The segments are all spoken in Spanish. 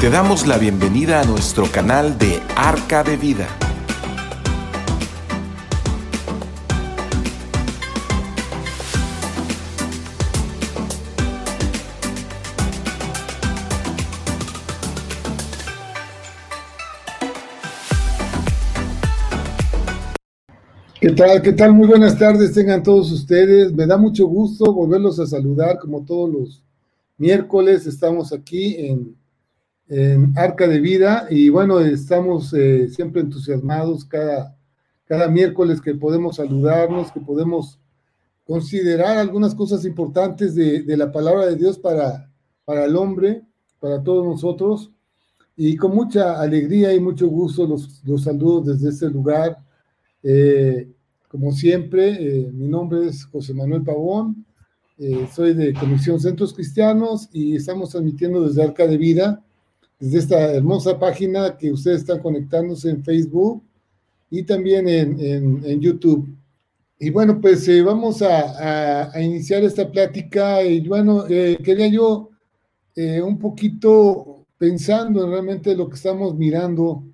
Te damos la bienvenida a nuestro canal de Arca de Vida. ¿Qué tal? ¿Qué tal? Muy buenas tardes tengan todos ustedes. Me da mucho gusto volverlos a saludar como todos los miércoles. Estamos aquí en, Arca de Vida. Y bueno, estamos eh, siempre entusiasmados cada, cada miércoles que podemos saludarnos, que podemos considerar algunas cosas importantes de, la palabra de Dios para, para el hombre, para todos nosotros. Y con mucha alegría y mucho gusto los, los saludo desde este lugar. Eh, como siempre, eh, mi nombre es José Manuel Pavón, eh, soy de Comisión Centros Cristianos y estamos transmitiendo desde Arca de Vida, desde esta hermosa página que ustedes están conectándose en Facebook y también en, YouTube. Y bueno, pues vamos a, a, iniciar esta plática y bueno, quería yo un poquito pensando en realmente lo que estamos mirando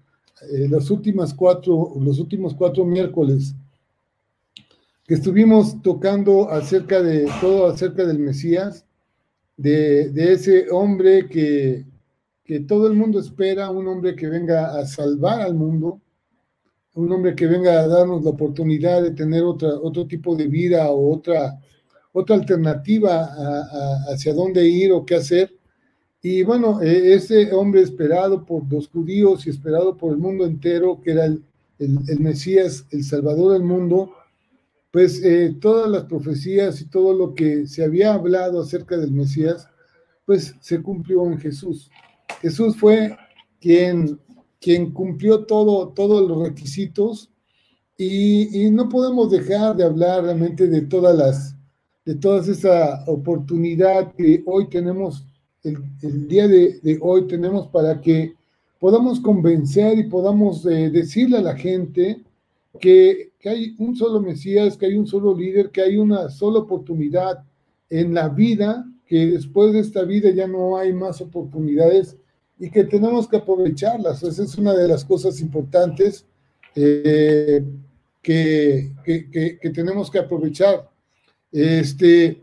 eh, los, últimas cuatro, los últimos cuatro miércoles que estuvimos tocando acerca de todo acerca del Mesías, de, ese hombre que, que, todo el mundo espera, un hombre que venga a salvar al mundo, un hombre que venga a darnos la oportunidad de tener otra, otro tipo de vida o otra, otra alternativa hacia dónde ir o qué hacer. Y bueno, e, ese hombre esperado por los judíos y esperado por el mundo entero, que era el, Mesías, el Salvador del mundo, pues eh, todas las profecías y todo lo que se había hablado acerca del Mesías, pues se cumplió en Jesús. Jesús fue quien, quien cumplió todo, todos los requisitos y, no podemos dejar de hablar realmente de todas las, de toda esa oportunidad que hoy tenemos el, día de, hoy tenemos para que podamos convencer y podamos eh, decirle a la gente que, que, hay un solo Mesías, que hay un solo líder, que hay una sola oportunidad en la vida, que después de esta vida ya no hay más oportunidades y que tenemos que aprovecharlas. Esa es una de las cosas importantes eh, que, que, que, tenemos que aprovechar. Este,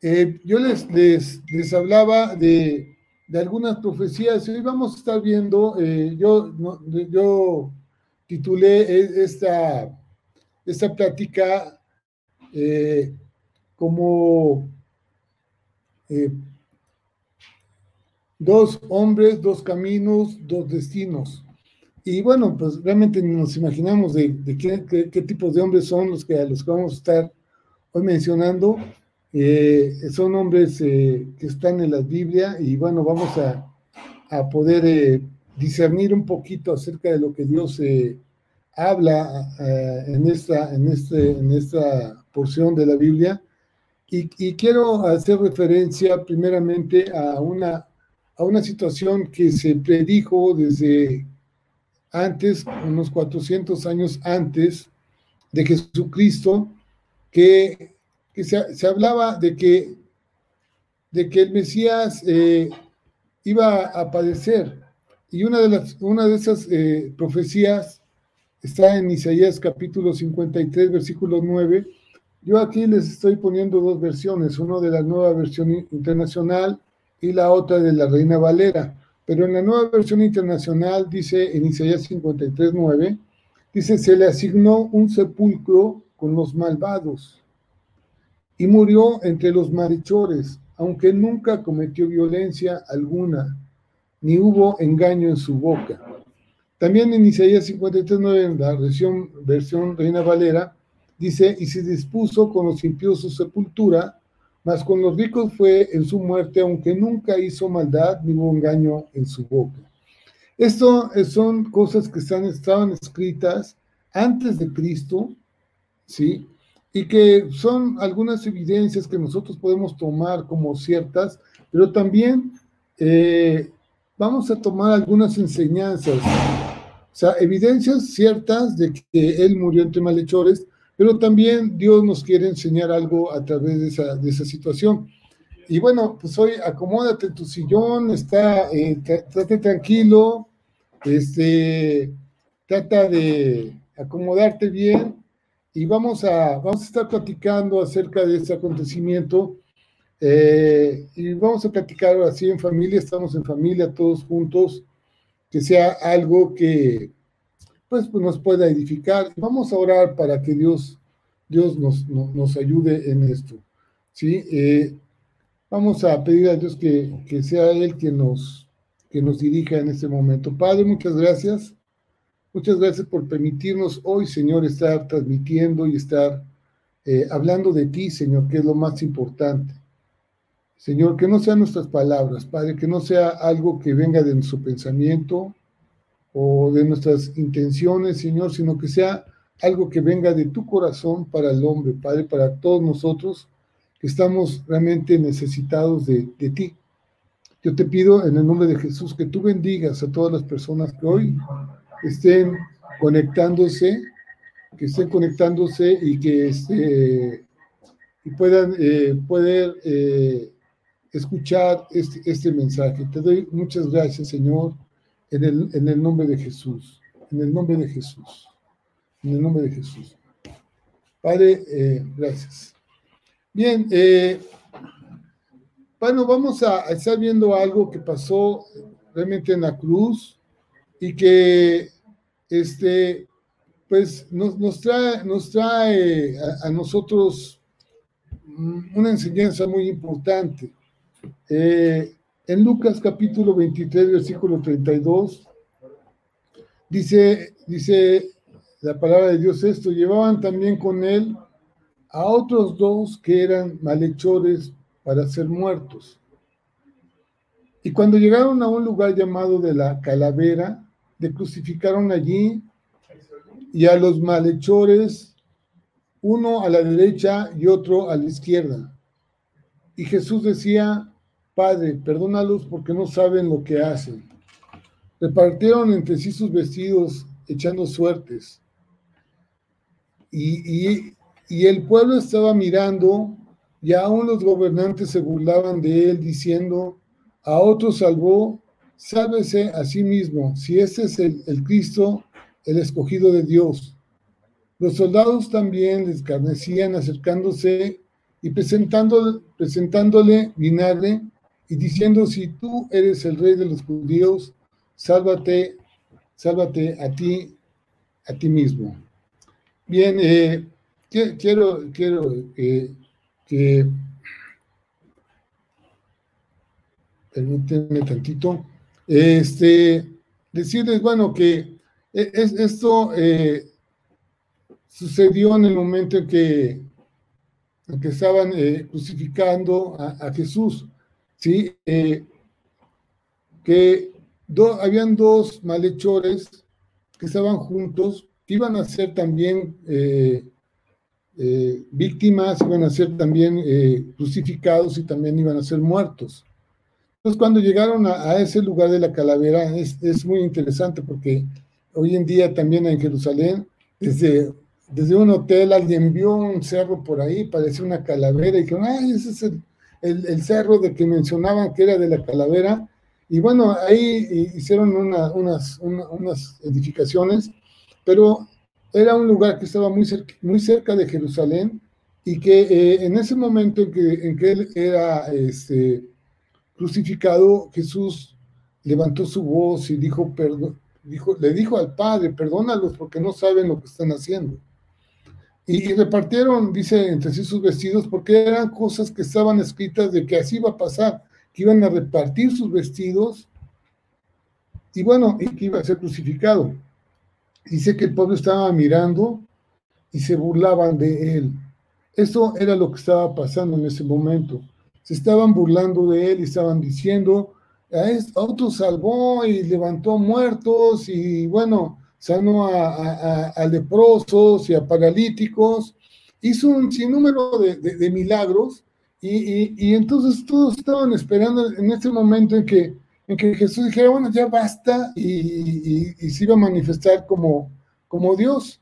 eh, yo les, les, hablaba de, algunas profecías. Hoy vamos a estar viendo, eh, yo, yo titulé e, esta, esta plática eh, dos hombres, dos caminos, dos destinos. Y bueno, pues realmente nos imaginamos de, qué, qué, tipos de hombres son los que, a los que vamos a estar hoy mencionando. Eh, son hombres eh, que están en la Biblia y bueno, vamos a, poder eh, discernir un poquito acerca de lo que Dios habla en, esta, en, este, en esta porción de la Biblia. Y, quiero hacer referencia primeramente a una, a una situación que se predijo desde antes, unos 400 años antes de Jesucristo, que que se, hablaba de que, de que el Mesías eh, iba a padecer. Y una de, las, una de esas eh, profecías está en Isaías capítulo 53, versículo 9. Yo aquí les estoy poniendo dos versiones, uno de la nueva versión internacional y la otra de la Reina Valera. Pero en la nueva versión internacional dice en Isaías 53, 9, dice, se le asignó un sepulcro con los malvados y murió entre los malhechores, aunque nunca cometió violencia alguna, ni hubo engaño en su boca. También en Isaías 53.9, en la versión, versión Reina Valera, dice, y se dispuso con los impíos su sepultura, mas con los ricos fue en su muerte, aunque nunca hizo maldad, ni hubo engaño en su boca. Esto son cosas que están, estaban escritas antes de Cristo, ¿sí? y que son algunas evidencias que nosotros podemos tomar como ciertas, pero también eh, vamos a tomar algunas enseñanzas, o sea, evidencias ciertas de que Él murió entre malhechores, pero también Dios nos quiere enseñar algo a través de esa, de esa situación. y bueno, pues hoy acomódate en tu sillón, está, eh, tranquilo, este, trata de acomodarte bien y vamos a, vamos a estar platicando acerca de este acontecimiento eh, y vamos a platicar así en familia, estamos en familia todos juntos, que sea algo que pues, pues nos pueda edificar. Vamos a orar para que Dios, Dios nos, nos, ayude en esto. ¿sí? Eh, vamos a pedir a Dios que, que sea Él quien nos, que nos dirija en este momento. Padre, muchas gracias. Muchas gracias por permitirnos hoy, Señor, estar transmitiendo y estar eh, hablando de ti, Señor, que es lo más importante. Señor, que no sean nuestras palabras, Padre, que no sea algo que venga de nuestro pensamiento o de nuestras intenciones, Señor, sino que sea algo que venga de tu corazón para el hombre, Padre, para todos nosotros que estamos realmente necesitados de, de ti. Yo te pido en el nombre de Jesús que tú bendigas a todas las personas que hoy estén conectándose, que estén conectándose y que este, y puedan eh, poder eh, escuchar este, este mensaje. Te doy muchas gracias, Señor, en el, en el nombre de Jesús. En el nombre de Jesús. En el nombre de Jesús. Padre, eh, gracias. Bien, eh, bueno, vamos a estar viendo algo que pasó realmente en la cruz y que este, pues nos, nos trae, nos trae a nosotros una enseñanza muy importante. Eh, en Lucas capítulo 23, versículo 32, dice, dice la palabra de Dios esto, llevaban también con él a otros dos que eran malhechores para ser muertos. Y cuando llegaron a un lugar llamado de la calavera, le crucificaron allí y a los malhechores, uno a la derecha y otro a la izquierda. Y Jesús decía, Padre, perdónalos porque no saben lo que hacen. Repartieron entre sí sus vestidos, echando suertes. Y, el pueblo estaba mirando, y aún los gobernantes se burlaban de él, diciendo, a otro salvó, sálvese a sí mismo, si este es el, el Cristo, el escogido de Dios. Los soldados también les escarnecían acercándose y presentándole, presentándole vinagre y diciendo, si tú eres el rey de los judíos, sálvate, sálvate a ti, a ti mismo. Bien, eh, quiero, quiero eh, que, permítanme tantito, este, decirles, bueno, que e, es, esto eh, sucedió en el momento en que, que estaban crucificando a Jesús. ¿Sí? Eh, que habían dos malhechores que estaban juntos, que iban a ser también eh, eh, víctimas, iban a ser también crucificados y también iban a ser muertos. Entonces, cuando llegaron a, ese lugar de la calavera, es, muy interesante porque hoy en día también en Jerusalén, desde, desde un hotel alguien vio un cerro por ahí, parecía una calavera, y dijeron, ay, ese es el, el, cerro de que mencionaban que era de la calavera, y bueno, ahí hicieron unas, unas edificaciones, pero era un lugar que estaba muy cerca, muy cerca de Jerusalén y que eh, en ese momento en que, en que él era este, crucificado, Jesús levantó su voz y dijo, dijo, le dijo al Padre, perdónalos porque no saben lo que están haciendo. Y, repartieron, dice, entre sí sus vestidos, porque eran cosas que estaban escritas de que así iba a pasar, que iban a repartir sus vestidos y bueno, y que iba a ser crucificado. Dice que el pueblo estaba mirando y se burlaban de él. Eso era lo que estaba pasando en ese momento. Se estaban burlando de él y estaban diciendo, a, otro salvó y levantó muertos y bueno, sanó a, leprosos y a paralíticos, hizo un sinnúmero de, milagros y, entonces todos estaban esperando en ese momento en que, en que Jesús dijera, bueno, ya basta y, se iba a manifestar como, como Dios.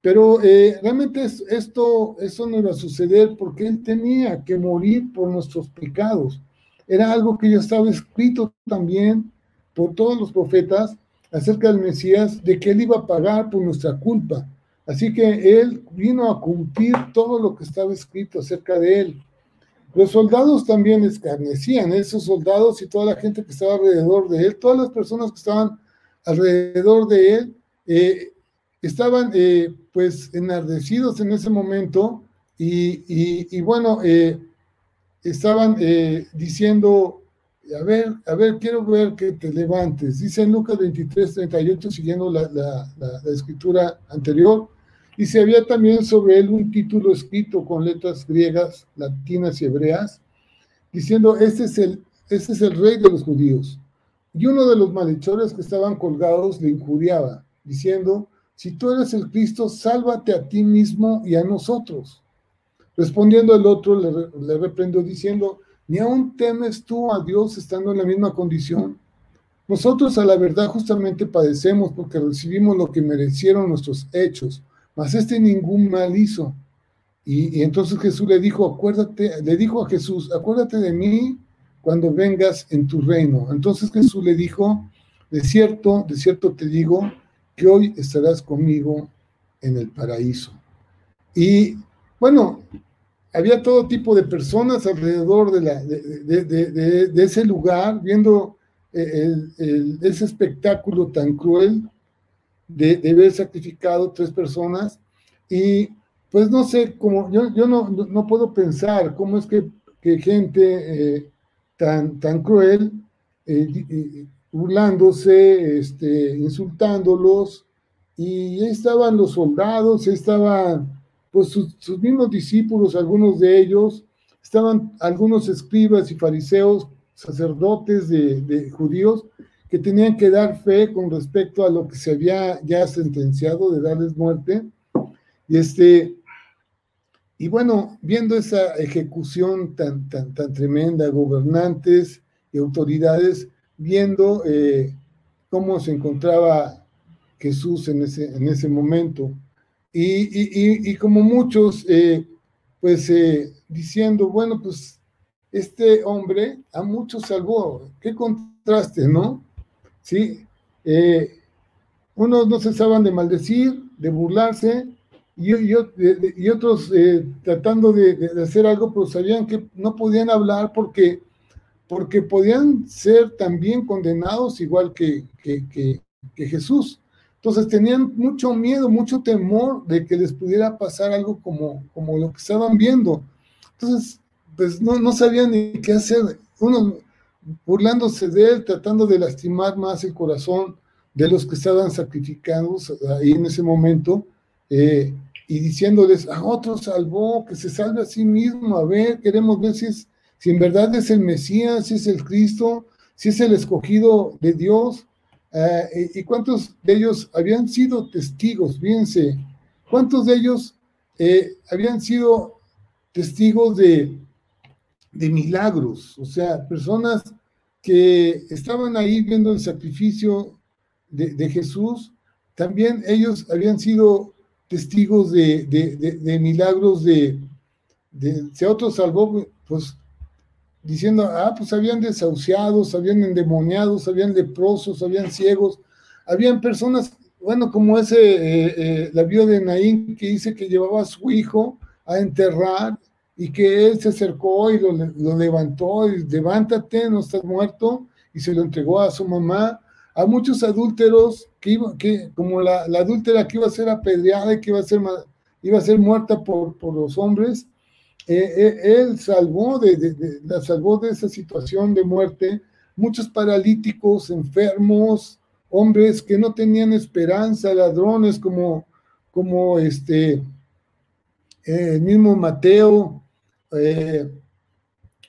Pero eh, realmente esto, eso no iba a suceder porque él tenía que morir por nuestros pecados. Era algo que ya estaba escrito también por todos los profetas acerca del Mesías, de que él iba a pagar por nuestra culpa. Así que él vino a cumplir todo lo que estaba escrito acerca de él. Los soldados también escarnecían, esos soldados y toda la gente que estaba alrededor de él, todas las personas que estaban alrededor de él, eh, estaban eh, pues enardecidos en ese momento y, bueno, eh, estaban diciendo, a ver, a ver, quiero ver que te levantes. Dice en Lucas 23, 38, siguiendo la, la escritura anterior, y se había también sobre él un título escrito con letras griegas, latinas y hebreas, diciendo, este es el, este es el rey de los judíos. Y uno de los malhechores que estaban colgados le injuriaba, diciendo, si tú eres el Cristo, sálvate a ti mismo y a nosotros. Respondiendo el otro, le, le reprendió diciendo, ni aún temes tú a Dios estando en la misma condición. Nosotros a la verdad justamente padecemos porque recibimos lo que merecieron nuestros hechos mas este ningún mal hizo. Y, entonces Jesús le dijo, acuérdate, le dijo a Jesús, acuérdate de mí cuando vengas en tu reino. Entonces Jesús le dijo, de cierto, de cierto te digo, que hoy estarás conmigo en el paraíso. Y bueno, había todo tipo de personas alrededor de, la, de, ese lugar, viendo eh, ese espectáculo tan cruel de, haber sacrificado tres personas. Y pues no sé, cómo yo, yo no, no puedo pensar cómo es que, que gente eh, tan, tan cruel, eh, burlándose, este, insultándolos, y ahí estaban los soldados, ahí estaban pues sus, mismos discípulos, algunos de ellos, estaban algunos escribas y fariseos, sacerdotes de, judíos, que tenían que dar fe con respecto a lo que se había ya sentenciado de darles muerte. Y este, y bueno, viendo esa ejecución tan, tan, tan tremenda, gobernantes y autoridades, viendo eh, cómo se encontraba Jesús en ese, en ese momento. Y, y, como muchos, eh, pues eh, diciendo, bueno, pues este hombre a muchos salvó. Qué contraste, ¿no? ¿sí? Eh, unos no cesaban de maldecir, de burlarse, y, y, otros eh, tratando de, hacer algo, pero sabían que no podían hablar porque, porque podían ser también condenados igual que, que, Jesús. Entonces tenían mucho miedo, mucho temor de que les pudiera pasar algo como, como lo que estaban viendo. Entonces, pues no, no sabían ni qué hacer. Uno, burlándose de él, tratando de lastimar más el corazón de los que estaban sacrificados ahí en ese momento, eh, y diciéndoles, a otro salvó, que se salve a sí mismo, a ver, queremos ver si, es, si en verdad es el Mesías, si es el Cristo, si es el escogido de Dios, eh, y cuántos de ellos habían sido testigos, fíjense, cuántos de ellos eh, habían sido testigos de, de milagros, o sea, personas que estaban ahí viendo el sacrificio de, Jesús, también ellos habían sido testigos de, milagros de, si a otros salvó, pues diciendo, ah, pues habían desahuciados, habían endemoniados, habían leprosos, habían ciegos, habían personas, bueno, como ese, eh, eh, la vio de Naín que dice que llevaba a su hijo a enterrar y que él se acercó y lo, levantó y levántate, no estás muerto, y se lo entregó a su mamá. A muchos adúlteros, que, iba, que como la, la, adúltera que iba a ser apedreada y que iba a ser, iba a ser muerta por, por los hombres, él salvó de, la salvó de esa situación de muerte. Muchos paralíticos, enfermos, hombres que no tenían esperanza, ladrones como, como este, eh, el mismo Mateo, eh,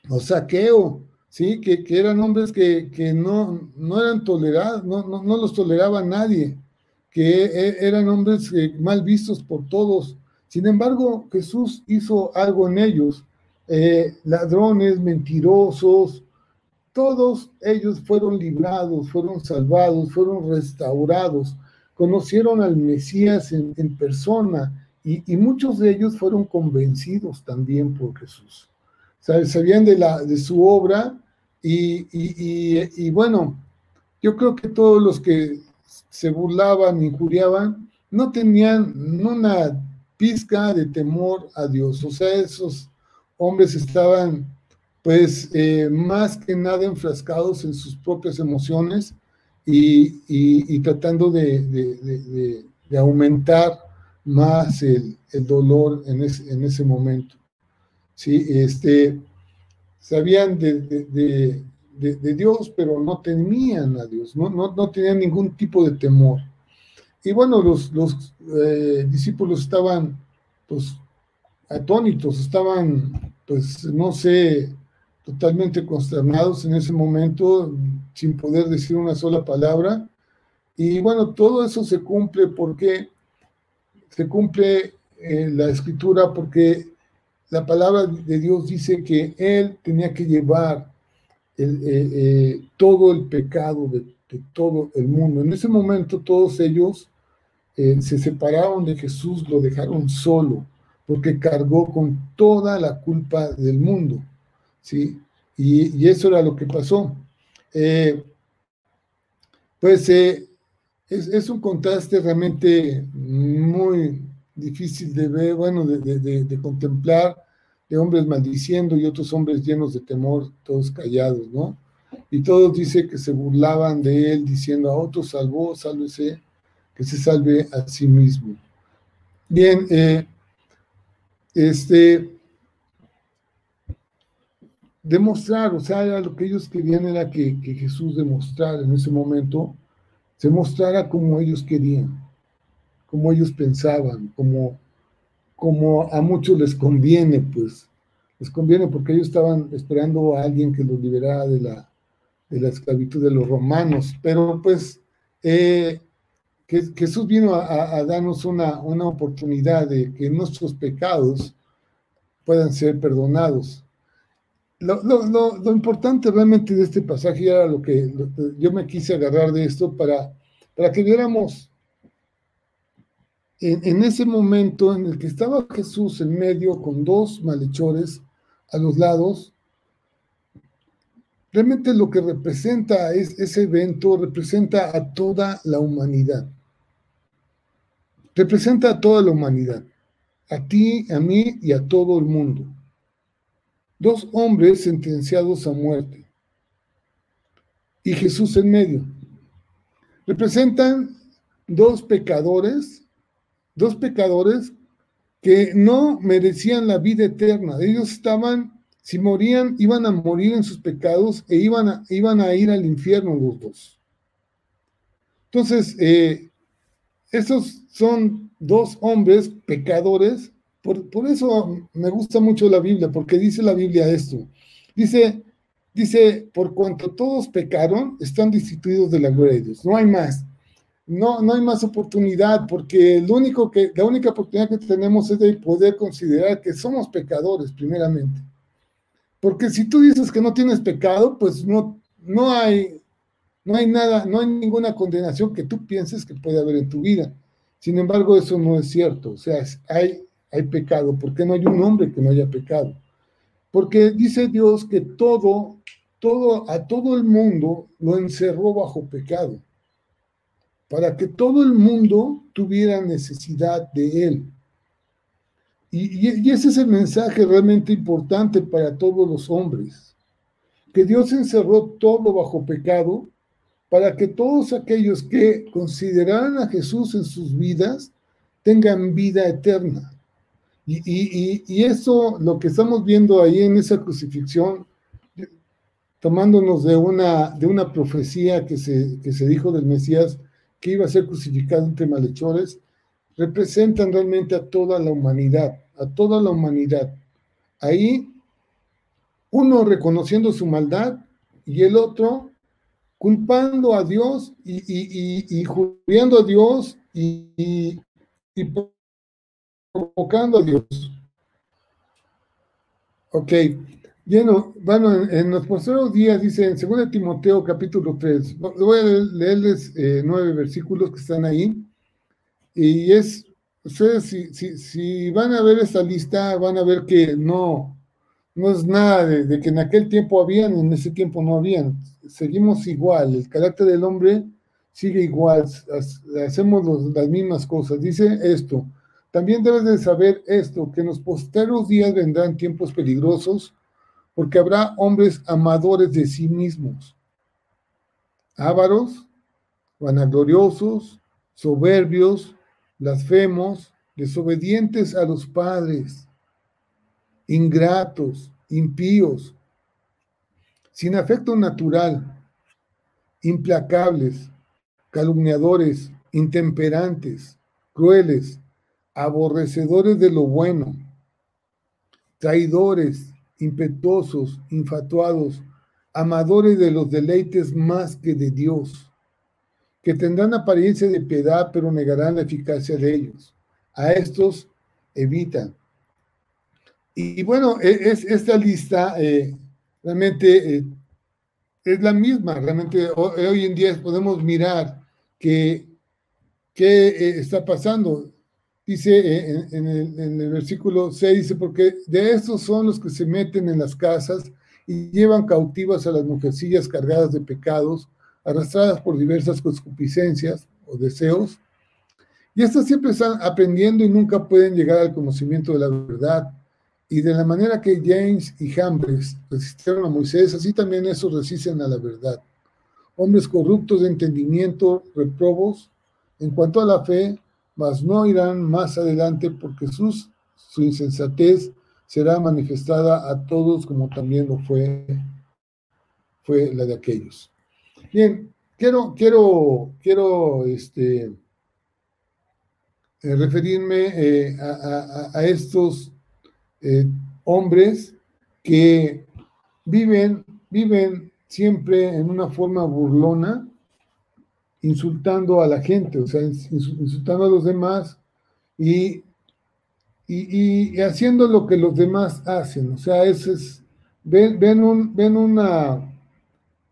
o saqueo, ¿sí? Que, eran hombres que, no, no eran tolerados, no, no, los toleraba nadie, que eran hombres eh, mal vistos por todos. Sin embargo, Jesús hizo algo en ellos. Eh, ladrones, mentirosos, todos ellos fueron librados, fueron salvados, fueron restaurados. conocieron al Mesías en, persona y, muchos de ellos fueron convencidos también por Jesús. Sabían de, la, de su obra y, y bueno, yo creo que todos los que se burlaban, injuriaban, no tenían una de temor a Dios. O sea, esos hombres estaban pues eh, más que nada enfrascados en sus propias emociones y, tratando de, aumentar más el, dolor en en ese, momento. ¿Sí? Este, sabían de, Dios, pero no temían a Dios, no, no, tenían ningún tipo de temor. Y bueno, los, los eh, discípulos estaban pues atónitos, estaban pues no sé, totalmente consternados en ese momento, sin poder decir una sola palabra. Y bueno, todo eso se cumple porque se cumple eh, la escritura porque la palabra de Dios dice que Él tenía que llevar eh, eh, todo el pecado de, todo el mundo. En ese momento todos ellos se separaron de Jesús, lo dejaron solo, porque cargó con toda la culpa del mundo. ¿sí? Y, eso era lo que pasó. Eh, pues eh, es, un contraste realmente muy difícil de ver, bueno, de, contemplar, de hombres maldiciendo y otros hombres llenos de temor, todos callados, ¿no? Y todos dice que se burlaban de él, diciendo a otro salvó, sálvese, que se salve a sí mismo. Bien, eh, este, demostrar, o sea, lo que ellos querían era que, Jesús demostrara en ese momento, se mostrara como ellos querían, como ellos pensaban, como, como a muchos les conviene, pues, les conviene porque ellos estaban esperando a alguien que los liberara de la, de la esclavitud de los romanos, pero pues eh, que, Jesús vino a, darnos una, una oportunidad de que nuestros pecados puedan ser perdonados lo, importante realmente de este pasaje era lo que yo me quise agarrar de esto para, para que viéramos en, ese momento en el que estaba Jesús en medio con dos malhechores a los lados, realmente lo que representa es, ese evento representa a toda la humanidad. Representa a toda la humanidad, a ti, a mí y a todo el mundo dos hombres sentenciados a muerte y Jesús en medio. Representan dos pecadores, dos pecadores que no merecían la vida eterna. Ellos estaban, si morían, iban a morir en sus pecados e iban a, iban a ir al infierno los dos. Entonces, eh, esos son dos hombres pecadores por, eso me gusta mucho la Biblia, porque dice la Biblia esto. Dice, dice, por cuanto todos pecaron, están destituidos de la gloria de Dios. No hay más. No, no hay más oportunidad, porque lo único que, la única oportunidad que tenemos es de poder considerar que somos pecadores, primeramente. Porque si tú dices que no tienes pecado, pues no, no hay, no hay nada, no hay ninguna condenación que tú pienses que puede haber en tu vida. Sin embargo, eso no es cierto. O sea, hay hay pecado? ¿Por qué no hay un hombre que no haya pecado? Porque dice Dios que todo, todo, a todo el mundo lo encerró bajo pecado, para que todo el mundo tuviera necesidad de Él. Y, y, ese es el mensaje realmente importante para todos los hombres, que Dios encerró todo bajo pecado para que todos aquellos que consideraran a Jesús en sus vidas tengan vida eterna. Y, eso, lo que estamos viendo ahí en esa crucifixión, tomándonos de una, de una profecía que se, que se dijo del Mesías que iba a ser crucificado entre malhechores, representan realmente a toda la humanidad, a toda la humanidad. Ahí, uno reconociendo su maldad y el otro culpando a Dios y, y, y, a Dios y, provocando a Dios. Ok, bueno, bueno en, los posteriores días dice en 2 Timoteo capítulo 3, voy a leerles eh, nueve versículos que están ahí. Y es, ustedes si, si, si van a ver esta lista, van a ver que no, no es nada de, que en aquel tiempo habían, en ese tiempo no habían. Seguimos igual, el carácter del hombre sigue igual, hacemos las mismas cosas. Dice esto, también debes de saber esto, que en los posteros días vendrán tiempos peligrosos, porque habrá hombres amadores de sí mismos, ávaros, vanagloriosos, soberbios, blasfemos, desobedientes a los padres, ingratos, impíos, sin afecto natural, implacables, calumniadores, intemperantes, crueles, aborrecedores de lo bueno, traidores, impetuosos, infatuados, amadores de los deleites más que de Dios, que tendrán apariencia de piedad, pero negarán la eficacia de ellos. A estos evitan. Y, bueno, e, es, esta lista eh, realmente eh, es la misma. Realmente hoy, en día podemos mirar que qué eh, está pasando. Dice en, el, en, el, versículo 6, dice, porque de estos son los que se meten en las casas y llevan cautivas a las mujercillas cargadas de pecados, arrastradas por diversas concupiscencias o deseos. Y estas siempre están aprendiendo y nunca pueden llegar al conocimiento de la verdad. Y de la manera que James y Jambres resistieron a Moisés, así también esos resisten a la verdad. Hombres corruptos de entendimiento, reprobos en cuanto a la fe, mas no irán más adelante porque sus, su insensatez será manifestada a todos como también lo fue, fue la de aquellos. Bien, quiero, quiero, quiero este, eh, referirme eh, a, estos eh, hombres que viven, viven siempre en una forma burlona, insultando a la gente, o sea, insultando a los demás y, y, haciendo lo que los demás hacen. O sea, es, ven, ven, un, ven una,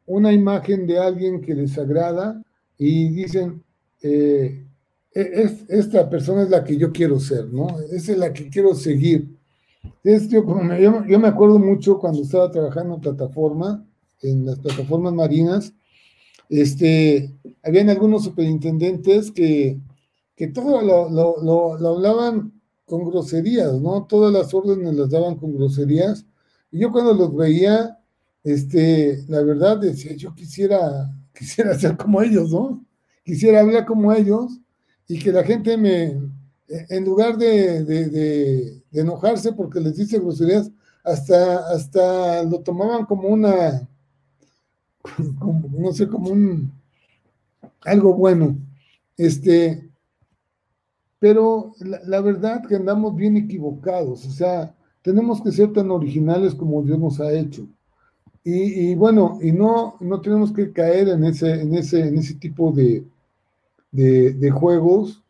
una imagen de alguien que les agrada y dicen, eh, e, es, esta persona es la que yo quiero ser, ¿no? Esa es la que quiero seguir. Es, yo, yo, me acuerdo mucho cuando estaba trabajando en plataforma, en las plataformas marinas, este, habían algunos superintendentes que, que todo lo, lo, lo, hablaban con groserías, ¿no? Todas las órdenes las daban con groserías. Y yo cuando los veía, este, la verdad decía, yo quisiera, quisiera ser como ellos, ¿no? Quisiera hablar como ellos y que la gente me, en lugar de, de, enojarse porque les dice groserías, hasta, hasta lo tomaban como una, no sé, como un algo bueno. Este, pero la, verdad que andamos bien equivocados, o sea, tenemos que ser tan originales como Dios nos ha hecho. Y, bueno, y no, no tenemos que caer en ese, en ese, en ese tipo de, de, juegos,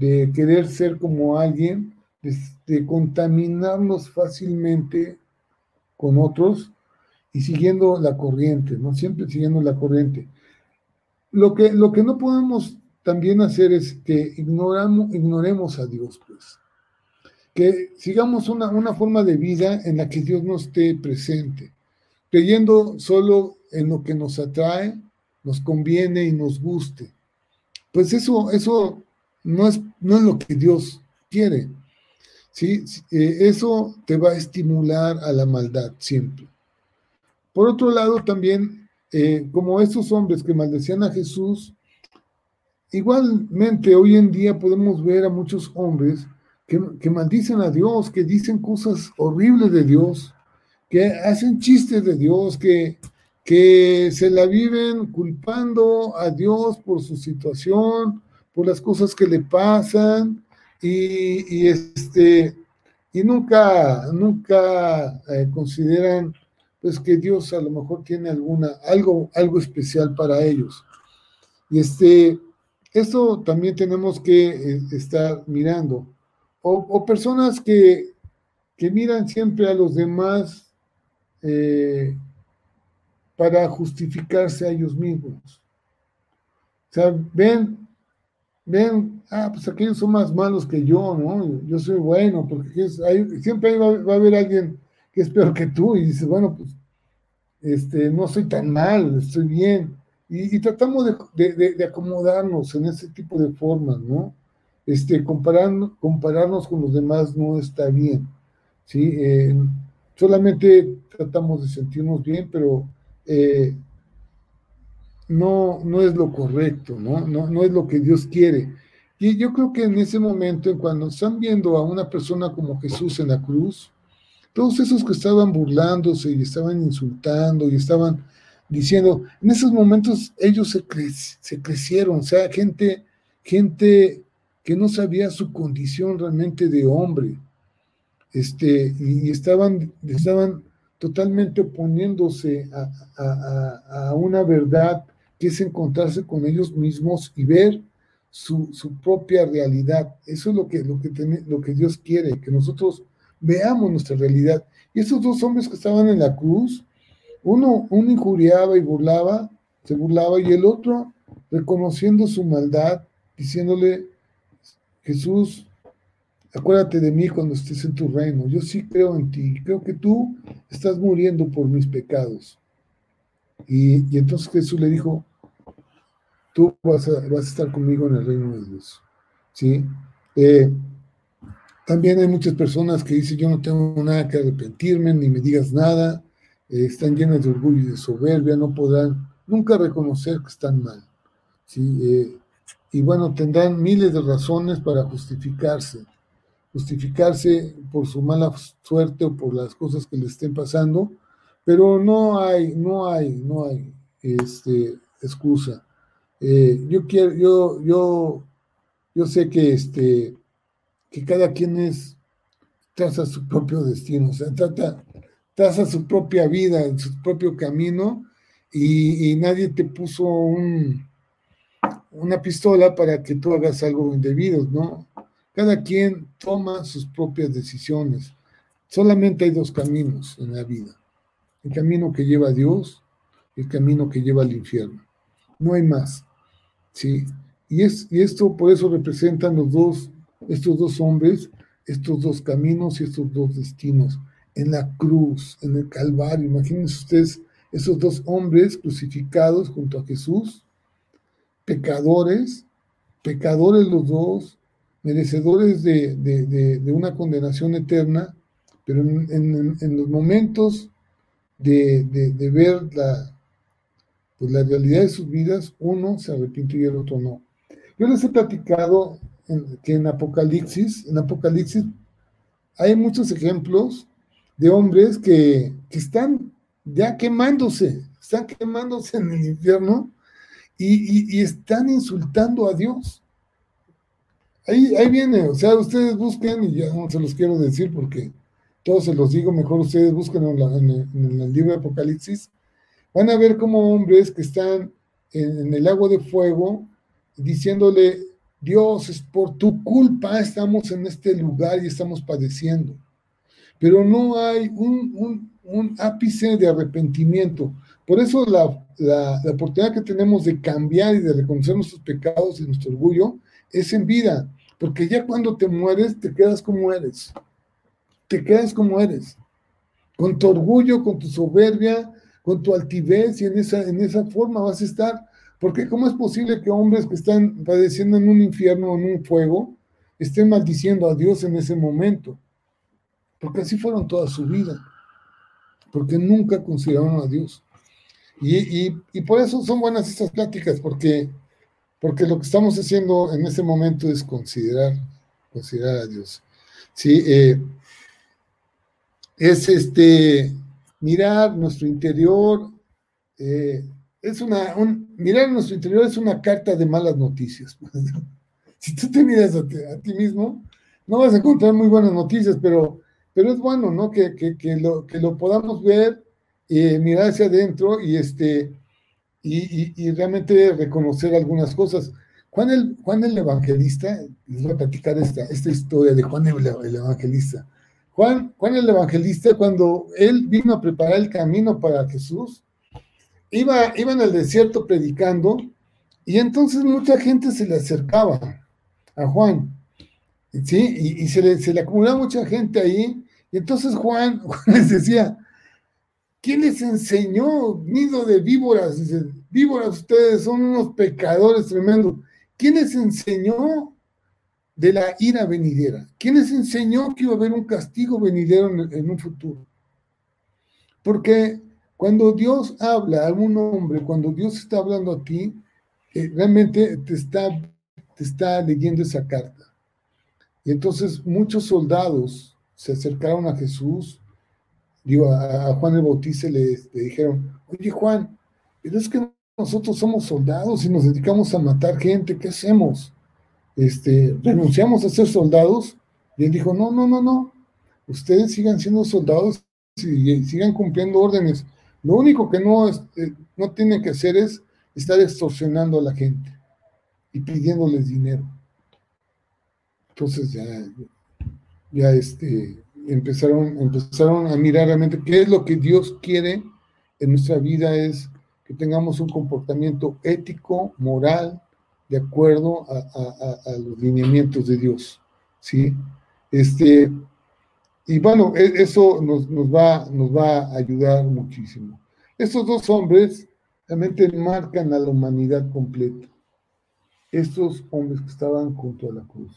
de querer ser como alguien, de, de contaminarnos fácilmente con otros y siguiendo la corriente, ¿no? Siempre siguiendo la corriente. Lo que, lo que no podemos también hacer es que ignoramos, ignoremos a Dios, pues. Que sigamos una, una forma de vida en la que Dios no esté presente, creyendo solo en lo que nos atrae, nos conviene y nos guste. Pues eso, eso no es, no es lo que Dios quiere. ¿sí? Eh, eso te va a estimular a la maldad siempre. Por otro lado, también, eh, como estos hombres que maldecían a Jesús, igualmente hoy en día podemos ver a muchos hombres que, que maldicen a Dios, que dicen cosas horribles de Dios, que hacen chistes de Dios, que, que se la viven culpando a Dios por su situación, por las cosas que le pasan, y, este, y nunca, nunca eh, consideran pues que Dios a lo mejor tiene alguna, algo, algo especial para ellos. Y este, esto también tenemos que eh, estar mirando. O, personas que, que, miran siempre a los demás eh, para justificarse a ellos mismos. O sea, ven, ven, ah, pues aquellos son más malos que yo, ¿no? Yo soy bueno, porque siempre va, va, a haber alguien que es peor que tú y dices, bueno, pues este, no soy tan mal, estoy bien. Y, tratamos de, acomodarnos en ese tipo de formas, ¿no? Este, compararnos con los demás no está bien, ¿sí? Eh, solamente tratamos de sentirnos bien, pero eh, no, no es lo correcto, ¿no? ¿no? No es lo que Dios quiere. Y yo creo que en ese momento, cuando están viendo a una persona como Jesús en la cruz, todos esos que estaban burlándose y estaban insultando y estaban diciendo, en esos momentos ellos se, se crecieron, o sea, gente, gente que no sabía su condición realmente de hombre, este, y, estaban, estaban totalmente oponiéndose a, una verdad que es encontrarse con ellos mismos y ver su, su propia realidad. Eso es lo que, lo, que lo que Dios quiere, que nosotros veamos nuestra realidad. Y esos dos hombres que estaban en la cruz, uno, uno injuriaba y burlaba, se burlaba, y el otro reconociendo su maldad, diciéndole, Jesús, acuérdate de mí cuando estés en tu reino. Yo sí creo en ti, creo que tú estás muriendo por mis pecados. Y, entonces Jesús le dijo, tú vas a, estar conmigo en el reino de Dios. ¿Sí? Eh, también hay muchas personas que dicen, yo no tengo nada que arrepentirme, ni me digas nada, eh, están llenas de orgullo y de soberbia, no podrán nunca reconocer que están mal. ¿sí? Eh, y bueno, tendrán miles de razones para justificarse, justificarse por su mala suerte o por las cosas que le estén pasando, pero no hay, no hay, no hay este, excusa. Eh, yo quiero, yo, yo, yo sé que este, que cada quien es, traza su propio destino, o sea, trata, traza su propia vida, su propio camino, y, nadie te puso un, una pistola para que tú hagas algo indebido, ¿no? Cada quien toma sus propias decisiones. Solamente hay dos caminos en la vida. El camino que lleva a Dios y el camino que lleva al infierno. No hay más. ¿Sí? Y, es, y esto por eso representan los dos estos dos hombres, estos dos caminos y estos dos destinos en la cruz, en el Calvario. Imagínense ustedes esos dos hombres crucificados junto a Jesús, pecadores, pecadores los dos, merecedores de, una condenación eterna, pero en, los momentos de, ver la, pues la realidad de sus vidas, uno se arrepintió y el otro no. Yo les he platicado que en Apocalipsis, en Apocalipsis hay muchos ejemplos de hombres que, están ya quemándose, están quemándose en el infierno y, están insultando a Dios. Ahí, ahí viene, o sea, ustedes busquen, y ya no se los quiero decir porque todos se los digo, mejor ustedes busquen en, el, en el, libro de Apocalipsis, van a ver como hombres que están en, el agua de fuego diciéndole Dios, es por tu culpa estamos en este lugar y estamos padeciendo. Pero no hay un, ápice de arrepentimiento. Por eso la, la, oportunidad que tenemos de cambiar y de reconocer nuestros pecados y nuestro orgullo es en vida. Porque ya cuando te mueres, te quedas como eres. Te quedas como eres. Con tu orgullo, con tu soberbia, con tu altivez y en esa, en esa forma vas a estar porque ¿cómo es posible que hombres que están padeciendo en un infierno o en un fuego estén maldiciendo a Dios en ese momento? Porque así fueron toda su vida. Porque nunca consideraron a Dios. Y, por eso son buenas estas pláticas, porque, porque lo que estamos haciendo en ese momento es considerar, considerar a Dios. Sí, eh, es este mirar nuestro interior, eh, es una, un, mirar nuestro interior es una carta de malas noticias. si tú te miras a ti, mismo, no vas a encontrar muy buenas noticias, pero, pero es bueno, ¿no? Que, lo, que lo podamos ver, eh, mirar hacia adentro y, este, y, realmente reconocer algunas cosas. Juan el, Juan el Evangelista, les voy a platicar esta, esta historia de Juan el Evangelista. Juan, Juan el Evangelista, cuando él vino a preparar el camino para Jesús, iba, iba en el desierto predicando Y entonces mucha gente se le acercaba a Juan, ¿sí? Y, se, le, se acumulaba mucha gente ahí. Y entonces Juan, les decía, ¿quién les enseñó nido de víboras? Dice, víboras, ustedes son unos pecadores tremendos. ¿Quién les enseñó de la ira venidera? ¿Quién les enseñó que iba a haber un castigo venidero en, un futuro? Porque cuando Dios habla a algún hombre, cuando Dios está hablando a ti, eh, realmente te está, te está leyendo esa carta. Y entonces muchos soldados se acercaron a Jesús, digo, a, Juan el Bautista le, le, dijeron, oye Juan, pero es que nosotros somos soldados y nos dedicamos a matar gente, ¿qué hacemos? Este, ¿Renunciamos a ser soldados? Y él dijo, no, no, no, no, ustedes sigan siendo soldados y, sigan cumpliendo órdenes. Lo único que no, eh, no tienen que hacer es estar extorsionando a la gente y pidiéndoles dinero. Entonces ya, ya este, empezaron, empezaron a mirar realmente qué es lo que Dios quiere en nuestra vida, es que tengamos un comportamiento ético, moral, de acuerdo a, los lineamientos de Dios. ¿sí? Este, y bueno, e, eso nos, nos, va, nos va a ayudar muchísimo. Estos dos hombres realmente marcan a la humanidad completa. Estos hombres que estaban junto a la cruz.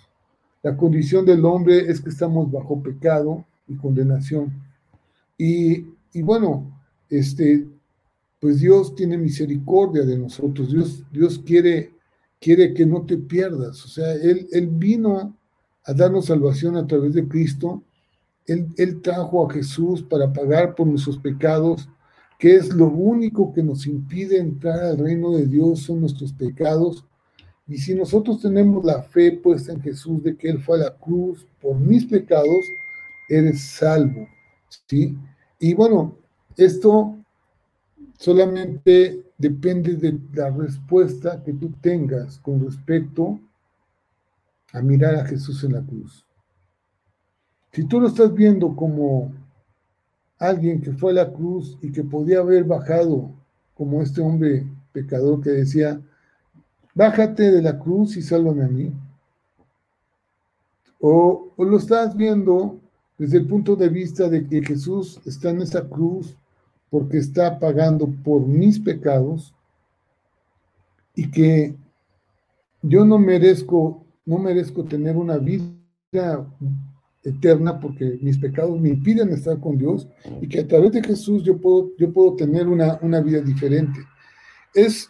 La condición del hombre es que estamos bajo pecado y condenación. Y, y bueno, este, pues Dios tiene misericordia de nosotros. Dios, Dios quiere, quiere que no te pierdas. O sea, Él, él vino a darnos salvación a través de Cristo. Él, él trajo a Jesús para pagar por nuestros pecados que es lo único que nos impide entrar al reino de Dios, son nuestros pecados. Y si nosotros tenemos la fe puesta en Jesús de que Él fue a la cruz por mis pecados, eres salvo. ¿sí? Y bueno, esto solamente depende de la respuesta que tú tengas con respecto a mirar a Jesús en la cruz. Si tú lo estás viendo como alguien que fue a la cruz y que podía haber bajado como este hombre pecador que decía, bájate de la cruz y sálvame a mí. O, lo estás viendo desde el punto de vista de que Jesús está en esa cruz porque está pagando por mis pecados y que yo no merezco, no merezco tener una vida eterna porque mis pecados me impiden estar con Dios y que a través de Jesús yo puedo, yo puedo tener una, una vida diferente. Es,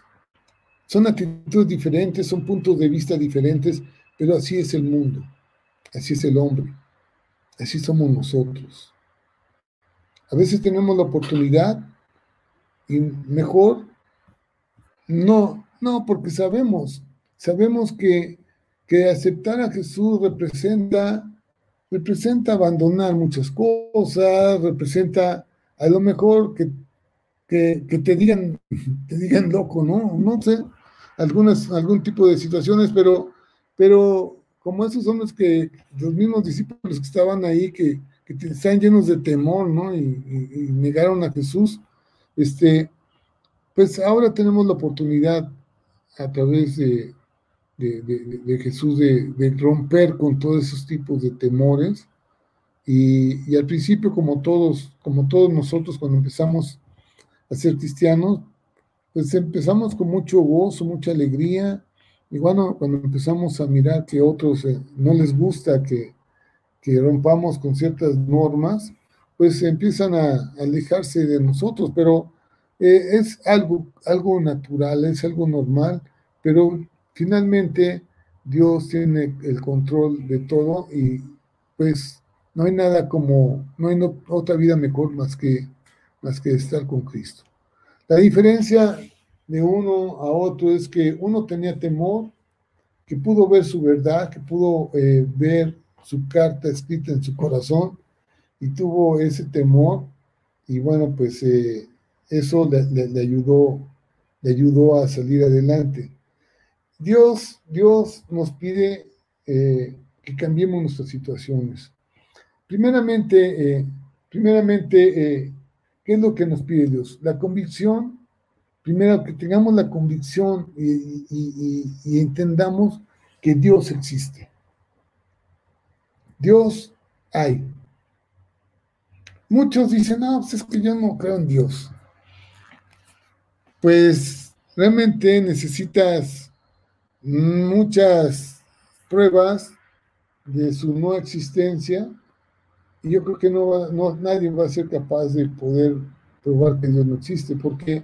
son actitudes diferentes, son puntos de vista diferentes, pero así es el mundo, así es el hombre, así somos nosotros. A veces tenemos la oportunidad y mejor no, no, porque sabemos, sabemos que, que aceptar a Jesús representa representa abandonar muchas cosas, representa a lo mejor que, que, te digan, te digan loco, ¿no? No sé, algunas, algún tipo de situaciones, pero, pero como esos los que, los mismos discípulos que estaban ahí, que, que están llenos de temor, ¿no? Y, y, negaron a Jesús, este, pues ahora tenemos la oportunidad a través de, de, Jesús de, romper con todos esos tipos de temores. Y, al principio, como todos, como todos nosotros cuando empezamos a ser cristianos, pues empezamos con mucho gozo, mucha alegría. Y bueno, cuando empezamos a mirar que otros eh, no les gusta que, que rompamos con ciertas normas, pues empiezan a, alejarse de nosotros, pero eh, es algo, algo natural, es algo normal, pero finalmente Dios tiene el control de todo y pues no hay nada como, no hay otra vida mejor más que, más que estar con Cristo. La diferencia de uno a otro es que uno tenía temor, que pudo ver su verdad, que pudo eh, ver su carta escrita en su corazón y tuvo ese temor y bueno, pues eh, eso le, ayudó, le ayudó a salir adelante. Dios, Dios nos pide eh, que cambiemos nuestras situaciones. Primeramente, eh, primeramente ¿qué es lo que nos pide Dios? La convicción primero que tengamos la convicción y, entendamos que Dios existe. Dios hay. Muchos dicen, no, pues es que yo no creo en Dios. Pues realmente necesitas muchas pruebas de su no existencia y yo creo que no, no nadie va a ser capaz de poder probar que Dios no existe porque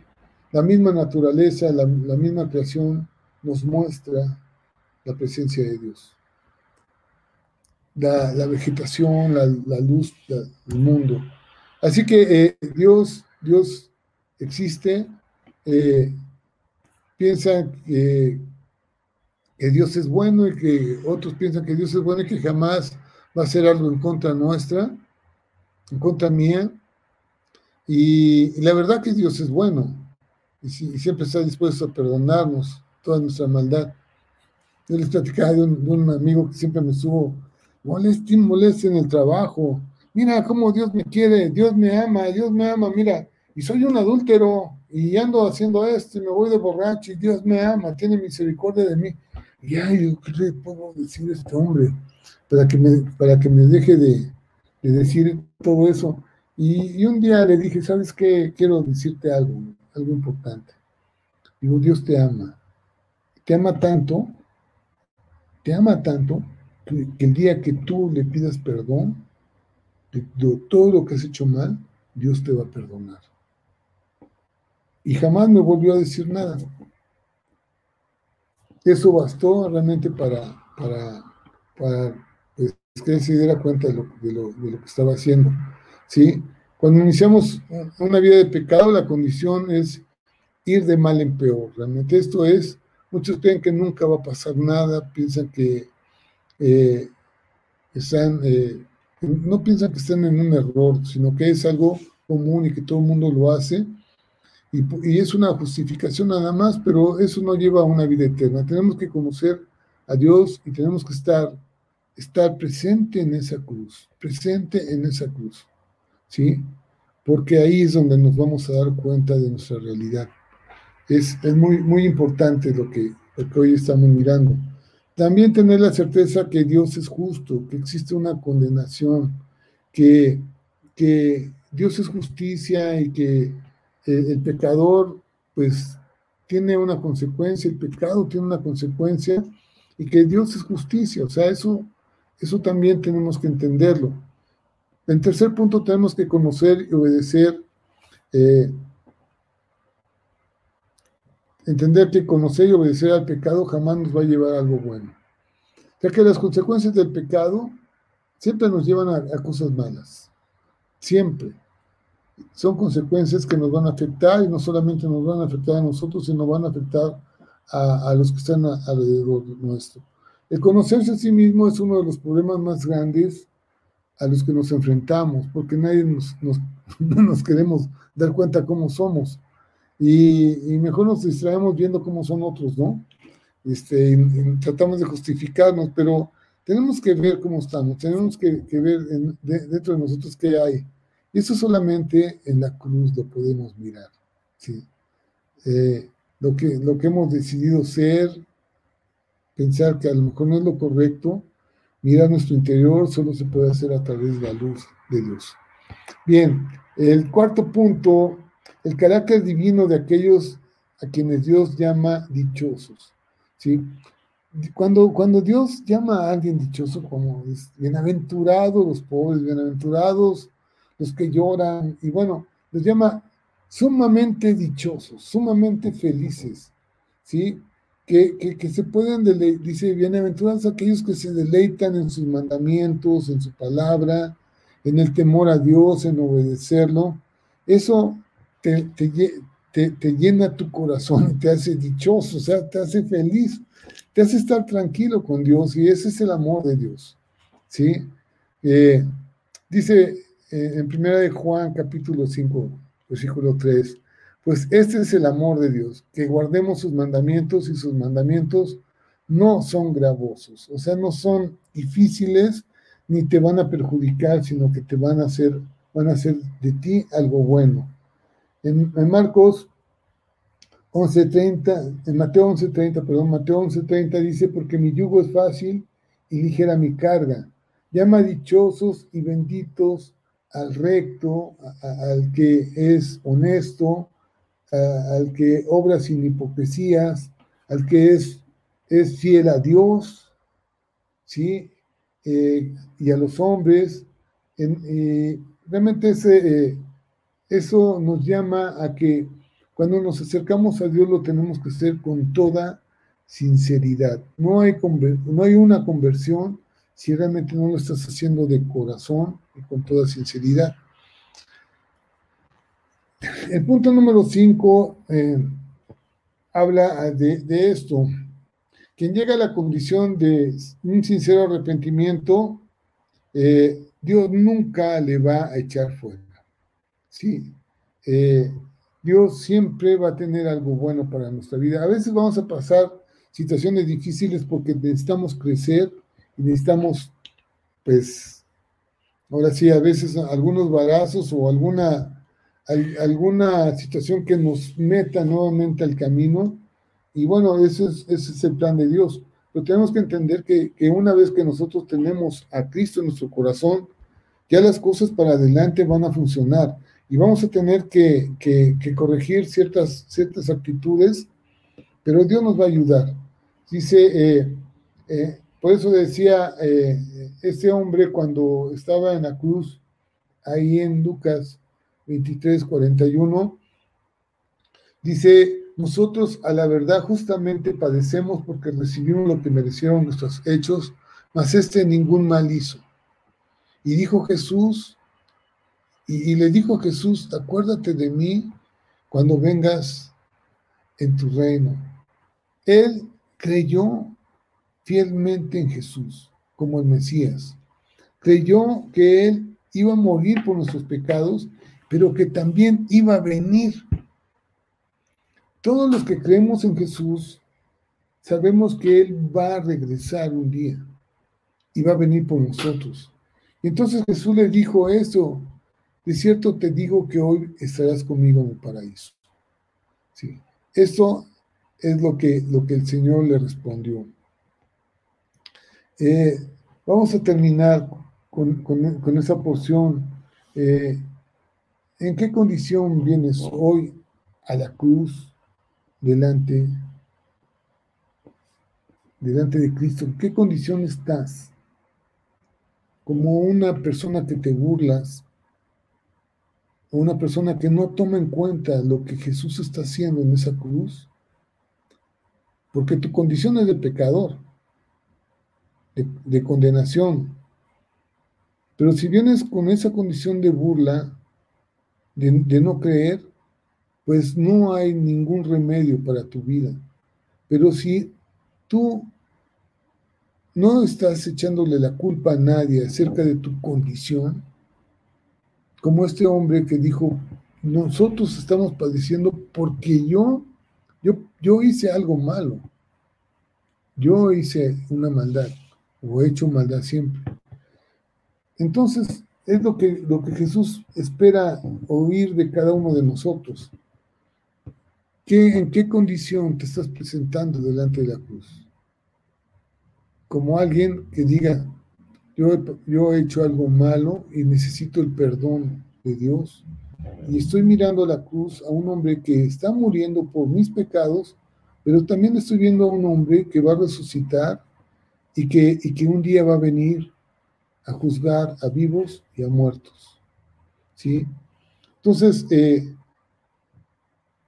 la misma naturaleza, la, misma creación nos muestra la presencia de Dios. La, vegetación, la, luz del mundo. Así que eh, Dios, Dios existe, eh, piensan que, que, Dios es bueno y que otros piensan que Dios es bueno y que jamás va a hacer algo en contra nuestra, en contra mía. y la verdad que Dios es bueno y, siempre está dispuesto a perdonarnos toda nuestra maldad. Yo les platicaba de un, amigo que siempre me subo, moleste, moleste en el trabajo. Mira cómo Dios me quiere, Dios me ama, Dios me ama, mira, y soy un adúltero y ando haciendo esto y me voy de borracho y Dios me ama, tiene misericordia de mí. Y ay, ¿qué le puedo decir a este hombre para que me, para que me deje de, decir todo eso? Y, y, un día le dije, ¿sabes qué? Quiero decirte algo algo importante. Digo, Dios te ama. Te ama tanto, te ama tanto, que, el día que tú le pidas perdón de, todo lo que has hecho mal, Dios te va a perdonar. Y jamás me volvió a decir nada. Eso bastó realmente para, para, para pues, que se diera cuenta de lo, de lo, de lo que estaba haciendo. ¿sí? Cuando iniciamos una vida de pecado, la condición es ir de mal en peor. Realmente esto es, muchos creen que nunca va a pasar nada, piensan que eh, están, eh, no piensan que están en un error, sino que es algo común y que todo el mundo lo hace. Y, y, es una justificación nada más, pero eso no lleva a una vida eterna. Tenemos que conocer a Dios y tenemos que estar, estar presente en esa cruz, presente en esa cruz. ¿sí? Porque ahí es donde nos vamos a dar cuenta de nuestra realidad. Es, es muy, muy importante lo que, lo que hoy estamos mirando. También tener la certeza que Dios es justo, que existe una condenación, que, que Dios es justicia y que eh, el pecador pues tiene una consecuencia, el pecado tiene una consecuencia y que Dios es justicia. O sea, eso, eso también tenemos que entenderlo. En tercer punto, tenemos que conocer y obedecer, eh, entender que conocer y obedecer al pecado jamás nos va a llevar a algo bueno. Ya que las consecuencias del pecado siempre nos llevan a, cosas malas. Siempre. Son consecuencias que nos van a afectar y no solamente nos van a afectar a nosotros, sino van a afectar a, a los que están alrededor nuestro. El conocerse a sí mismo es uno de los problemas más grandes a los que nos enfrentamos, porque nadie nos, no nos queremos dar cuenta cómo somos. Y, mejor nos distraemos viendo cómo son otros, ¿no? Este, tratamos de justificarnos, pero tenemos que ver cómo estamos, tenemos que, ver dentro de nosotros qué hay. Y eso solamente en la cruz lo podemos mirar. ¿sí? Eh, lo, que, lo que hemos decidido ser, pensar que a lo mejor no es lo correcto, Mirar nuestro interior solo se puede hacer a través de la luz de Dios. Bien, el cuarto punto, el carácter divino de aquellos a quienes Dios llama dichosos. ¿sí? Cuando, cuando Dios llama a alguien dichoso, como bienaventurados los pobres, bienaventurados los que lloran, y bueno, los llama sumamente dichosos, sumamente felices. ¿sí? que, se pueden, dice, bienaventurados aquellos que se deleitan en sus mandamientos, en su palabra, en el temor a Dios, en obedecerlo. Eso te, te, llena tu corazón, te hace dichoso, o sea, te hace feliz, te hace estar tranquilo con Dios y ese es el amor de Dios. ¿sí? Eh, dice eh, en primera de Juan capítulo 5, versículo 3, pues este es el amor de Dios, que guardemos sus mandamientos y sus mandamientos no son gravosos, o sea, no son difíciles ni te van a perjudicar, sino que te van a hacer, van a hacer de ti algo bueno. En, Marcos 11.30, en Mateo 11.30, perdón, Mateo 11.30 dice, porque mi yugo es fácil y ligera mi carga. Llama dichosos y benditos al recto, al que es honesto, al que obra sin hipocresías, al que es, es fiel a Dios, ¿sí? Eh, y a los hombres. Eh, realmente ese, eh, eso nos llama a que cuando nos acercamos a Dios lo tenemos que hacer con toda sinceridad. No hay, no hay una conversión si realmente no lo estás haciendo de corazón y con toda sinceridad. El punto número 5 habla de, de esto. Quien llega a la condición de un sincero arrepentimiento, eh, Dios nunca le va a echar fuera. Sí, eh, Dios siempre va a tener algo bueno para nuestra vida. A veces vamos a pasar situaciones difíciles porque necesitamos crecer y necesitamos, pues, ahora sí, a veces algunos barazos o alguna, alguna situación que nos meta nuevamente al camino y bueno, ese es, ese es el plan de Dios. Pero tenemos que entender que, que, una vez que nosotros tenemos a Cristo en nuestro corazón, ya las cosas para adelante van a funcionar y vamos a tener que, que, que corregir ciertas, ciertas actitudes, pero Dios nos va a ayudar. Dice, eh, eh, por eso decía eh, este hombre cuando estaba en la cruz, ahí en Lucas 23, 41, dice, nosotros a la verdad justamente padecemos porque recibimos lo que merecieron nuestros hechos, mas este ningún mal hizo. Y dijo Jesús, y, le dijo Jesús, acuérdate de mí cuando vengas en tu reino. Él creyó fielmente en Jesús como el Mesías. Creyó que Él iba a morir por nuestros pecados, pero que también iba a venir todos los que creemos en Jesús sabemos que Él va a regresar un día y va a venir por nosotros. Entonces Jesús le dijo eso, de cierto te digo que hoy estarás conmigo en el paraíso. Sí. Eso es lo que, lo que el Señor le respondió. Eh, vamos a terminar con, esa porción. Eh, ¿En qué condición vienes hoy a la cruz? delante, delante de Cristo? ¿En qué condición estás? Como una persona que te burlas, una persona que no toma en cuenta lo que Jesús está haciendo en esa cruz, porque tu condición es de pecador, de, condenación. Pero si vienes con esa condición de burla, de no creer, pues no hay ningún remedio para tu vida. Pero si tú no estás echándole la culpa a nadie acerca de tu condición, como este hombre que dijo, nosotros estamos padeciendo porque yo, yo, yo hice algo malo, yo hice una maldad o he hecho maldad siempre. Entonces, es lo que, lo que Jesús espera oír de cada uno de nosotros. ¿En qué condición te estás presentando delante de la cruz? Como alguien que diga, yo, he hecho algo malo y necesito el perdón de Dios. Y estoy mirando a la cruz a un hombre que está muriendo por mis pecados, pero también estoy viendo a un hombre que va a resucitar y que, y que un día va a venir a juzgar a vivos y a muertos. ¿Sí? Entonces, eh,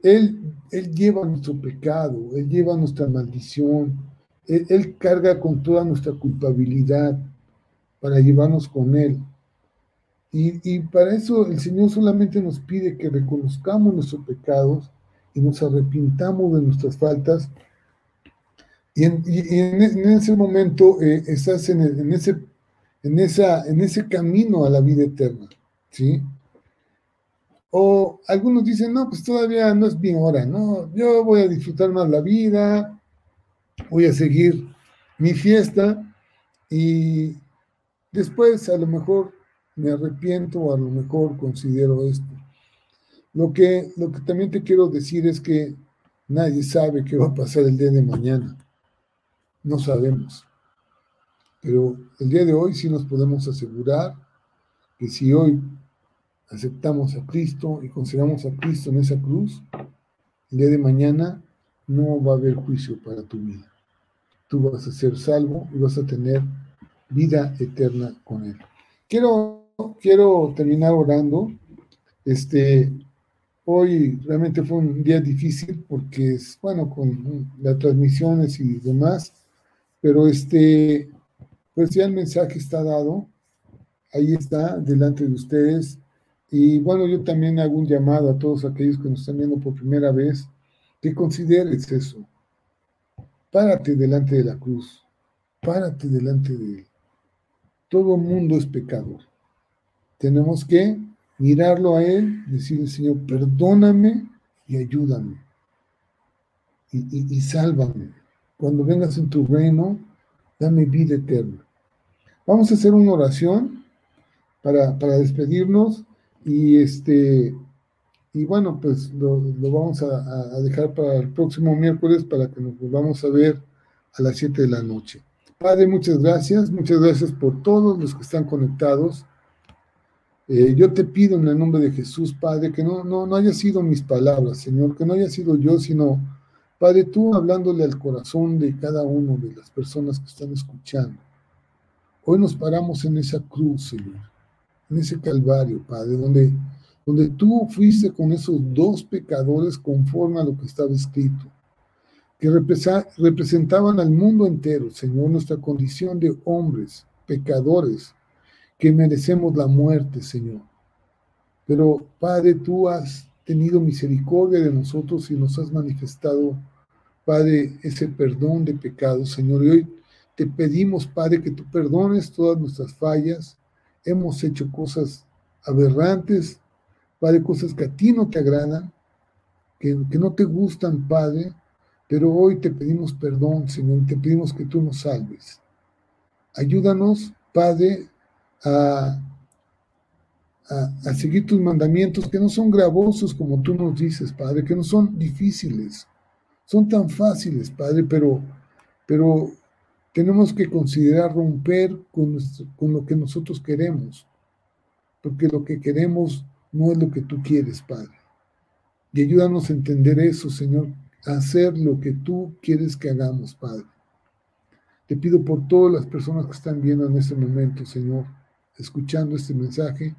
él, él lleva nuestro pecado, Él lleva nuestra maldición, él, carga con toda nuestra culpabilidad para llevarnos con Él. Y, para eso el Señor solamente nos pide que reconozcamos nuestros pecados y nos arrepintamos de nuestras faltas. Y en, ese momento eh, estás en, en, ese, en, esa, en ese camino a la vida eterna. ¿sí? O algunos dicen, no, pues todavía no es bien hora, ¿no? Yo voy a disfrutar más la vida, voy a seguir mi fiesta y después a lo mejor me arrepiento o a lo mejor considero esto. Lo que, lo que también te quiero decir es que Nadie sabe qué va a pasar el día de mañana. No sabemos. Pero el día de hoy sí nos podemos asegurar que si hoy aceptamos a Cristo y consideramos a Cristo en esa cruz, el día de mañana no va a haber juicio para tu vida. Tú vas a ser salvo y vas a tener vida eterna con Él. Quiero, quiero terminar orando. Este, hoy realmente fue un día difícil porque es, bueno, con las transmisiones y demás, pero este, pues ya el mensaje está dado, ahí está, delante de ustedes. Y bueno, yo también hago un llamado a todos aquellos que nos están viendo por primera vez, que consideres eso. Párate delante de la cruz, párate delante de Él. Todo mundo es pecador. Tenemos que mirarlo a Él, decirle, Señor, perdóname y ayúdame. Y, sálvame. Cuando vengas en tu reino, dame vida eterna. Vamos a hacer una oración para, despedirnos y este y bueno, pues lo, vamos a, dejar para el próximo miércoles para que nos volvamos a ver a las 7 de la noche. Padre, muchas gracias, muchas gracias por todos los que están conectados. Eh, yo te pido en el nombre de Jesús, Padre, que no, no, no haya sido mis palabras, Señor, que no haya sido yo, sino, Padre, tú hablándole al corazón de cada uno de las personas que están escuchando. Hoy nos paramos en esa cruz, Señor en ese Calvario, Padre, donde, donde tú fuiste con esos dos pecadores conforme a lo que estaba escrito, que representaban al mundo entero, Señor, nuestra condición de hombres, pecadores, que merecemos la muerte, Señor. Pero, Padre, tú has tenido misericordia de nosotros y nos has manifestado, Padre, ese perdón de pecados, Señor. Y hoy te pedimos, Padre, que tú perdones todas nuestras fallas, hemos hecho cosas aberrantes, Padre, cosas que a ti no te agradan, que, no te gustan, Padre, pero hoy te pedimos perdón, Señor, te pedimos que tú nos salves. Ayúdanos, Padre, a, a, seguir tus mandamientos que no son gravosos como tú nos dices, Padre, que no son difíciles, son tan fáciles, Padre, pero, pero tenemos que considerar romper con, con lo que nosotros queremos, porque lo que queremos no es lo que tú quieres, Padre. Y ayúdanos a entender eso, Señor, hacer lo que tú quieres que hagamos, Padre. Te pido por todas las personas que están viendo en este momento, Señor, escuchando este mensaje,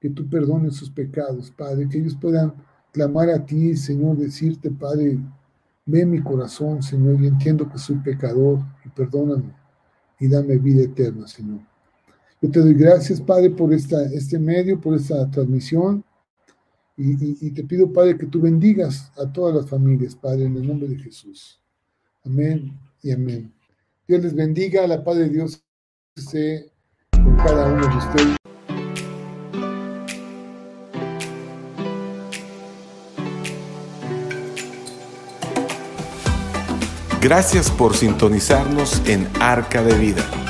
que tú perdones sus pecados, Padre, que ellos puedan clamar a ti, Señor, decirte, Padre, Ve mi corazón, Señor, y entiendo que soy pecador, y perdóname, y dame vida eterna, Señor. Yo te doy gracias, Padre, por esta, este medio, por esta transmisión, y, te pido, Padre, que tú bendigas a todas las familias, Padre, en el nombre de Jesús. Amén y amén. Dios les bendiga, la paz de Dios esté con cada uno de ustedes. Gracias por sintonizarnos en Arca de Vida.